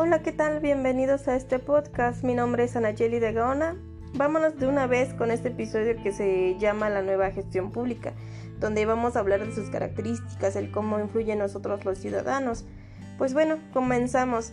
Hola, ¿qué tal? Bienvenidos a este podcast. Mi nombre es Anayeli de Gaona. Vámonos de una vez con este episodio que se llama La nueva gestión pública, donde vamos a hablar de sus características, el cómo influye en nosotros los ciudadanos. Pues bueno, comenzamos.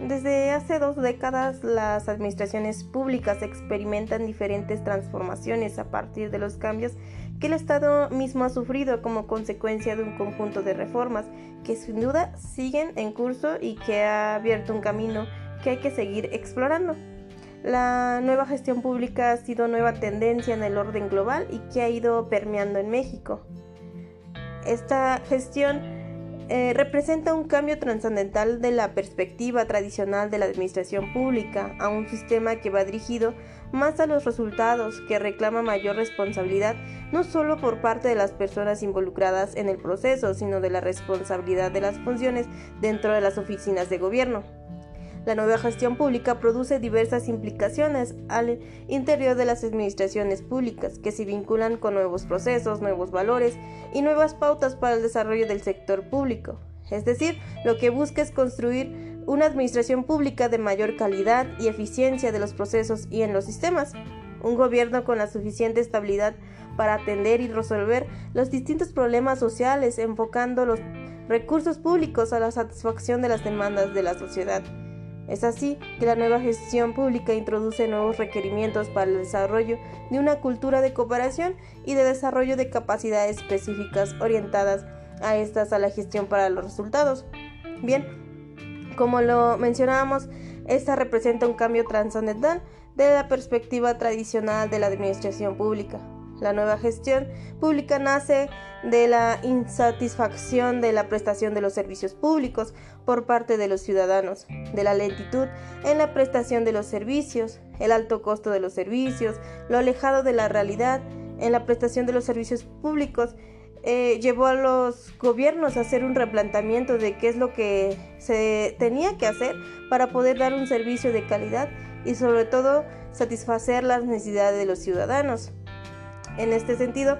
Desde hace dos décadas las administraciones públicas experimentan diferentes transformaciones a partir de los cambios que el Estado mismo ha sufrido como consecuencia de un conjunto de reformas que sin duda siguen en curso y que ha abierto un camino que hay que seguir explorando. La nueva gestión pública ha sido nueva tendencia en el orden global y que ha ido permeando en México. Esta gestión eh, representa un cambio trascendental de la perspectiva tradicional de la administración pública a un sistema que va dirigido más a los resultados, que reclama mayor responsabilidad no solo por parte de las personas involucradas en el proceso, sino de la responsabilidad de las funciones dentro de las oficinas de gobierno. La nueva gestión pública produce diversas implicaciones al interior de las administraciones públicas que se vinculan con nuevos procesos, nuevos valores y nuevas pautas para el desarrollo del sector público. Es decir, lo que busca es construir una administración pública de mayor calidad y eficiencia de los procesos y en los sistemas. Un gobierno con la suficiente estabilidad para atender y resolver los distintos problemas sociales, enfocando los recursos públicos a la satisfacción de las demandas de la sociedad. Es así que la nueva gestión pública introduce nuevos requerimientos para el desarrollo de una cultura de cooperación y de desarrollo de capacidades específicas orientadas a estas a la gestión para los resultados. Bien, como lo mencionábamos, esta representa un cambio trascendental de la perspectiva tradicional de la administración pública. La nueva gestión pública nace de la insatisfacción de la prestación de los servicios públicos por parte de los ciudadanos, de la lentitud en la prestación de los servicios, el alto costo de los servicios, lo alejado de la realidad en la prestación de los servicios públicos, eh, llevó a los gobiernos a hacer un replanteamiento de qué es lo que se tenía que hacer para poder dar un servicio de calidad y sobre todo satisfacer las necesidades de los ciudadanos. En este sentido,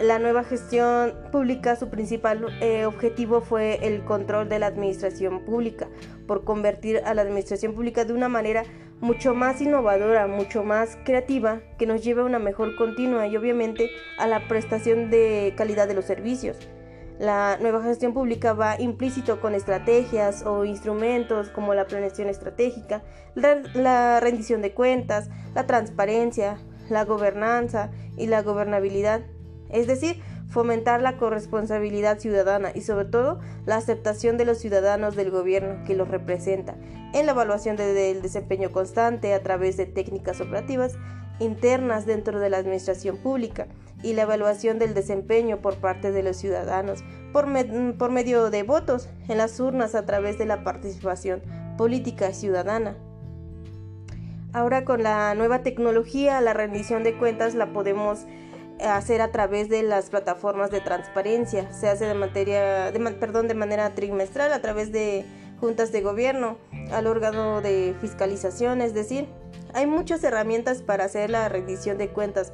la nueva gestión pública, su principal eh, objetivo fue el control de la administración pública, por convertir a la administración pública de una manera mucho más innovadora, mucho más creativa, que nos lleve a una mejor continua y obviamente a la prestación de calidad de los servicios. La nueva gestión pública va implícito con estrategias o instrumentos como la planeación estratégica, la rendición de cuentas, la transparencia, la gobernanza y la gobernabilidad, es decir, fomentar la corresponsabilidad ciudadana y sobre todo la aceptación de los ciudadanos del gobierno que los representa en la evaluación del desempeño constante a través de técnicas operativas internas dentro de la administración pública y la evaluación del desempeño por parte de los ciudadanos por, por medio de votos en las urnas a través de la participación política ciudadana. Ahora con la nueva tecnología, la rendición de cuentas la podemos hacer a través de las plataformas de transparencia. Se hace de materia, de, perdón, de manera trimestral a través de juntas de gobierno, al órgano de fiscalización, es decir, hay muchas herramientas para hacer la rendición de cuentas.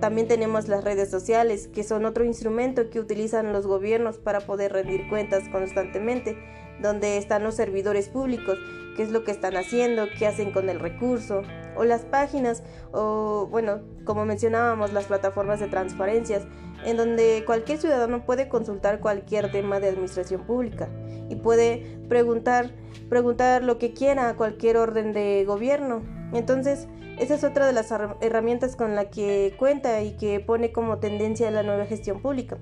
También tenemos las redes sociales, que son otro instrumento que utilizan los gobiernos para poder rendir cuentas constantemente donde están los servidores públicos, qué es lo que están haciendo, qué hacen con el recurso, o las páginas, o bueno, como mencionábamos, las plataformas de transparencias, en donde cualquier ciudadano puede consultar cualquier tema de administración pública y puede preguntar, preguntar lo que quiera a cualquier orden de gobierno. Entonces, esa es otra de las herramientas con la que cuenta y que pone como tendencia la nueva gestión pública,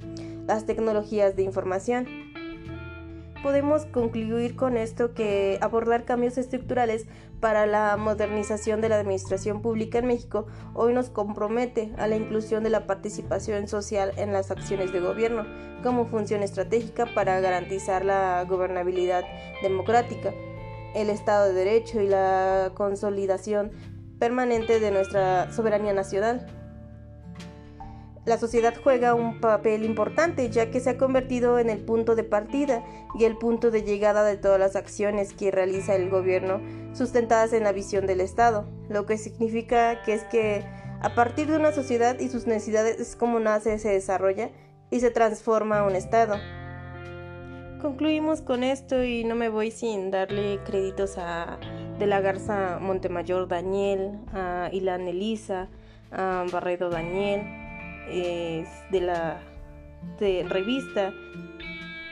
las tecnologías de información. Podemos concluir con esto que abordar cambios estructurales para la modernización de la administración pública en México hoy nos compromete a la inclusión de la participación social en las acciones de gobierno como función estratégica para garantizar la gobernabilidad democrática, el Estado de Derecho y la consolidación permanente de nuestra soberanía nacional la sociedad juega un papel importante ya que se ha convertido en el punto de partida y el punto de llegada de todas las acciones que realiza el gobierno sustentadas en la visión del Estado, lo que significa que es que a partir de una sociedad y sus necesidades es como nace, se desarrolla y se transforma un Estado. Concluimos con esto y no me voy sin darle créditos a De la Garza Montemayor Daniel, a Ilan Elisa, a Barredo Daniel, de la revista,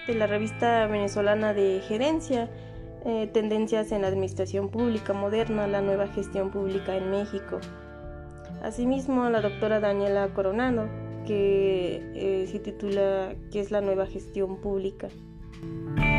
de la revista venezolana de gerencia, eh, tendencias en la administración pública moderna, la nueva gestión pública en México. Asimismo, la doctora Daniela Coronado, que eh, se titula ¿Qué es la nueva gestión pública? Thank you.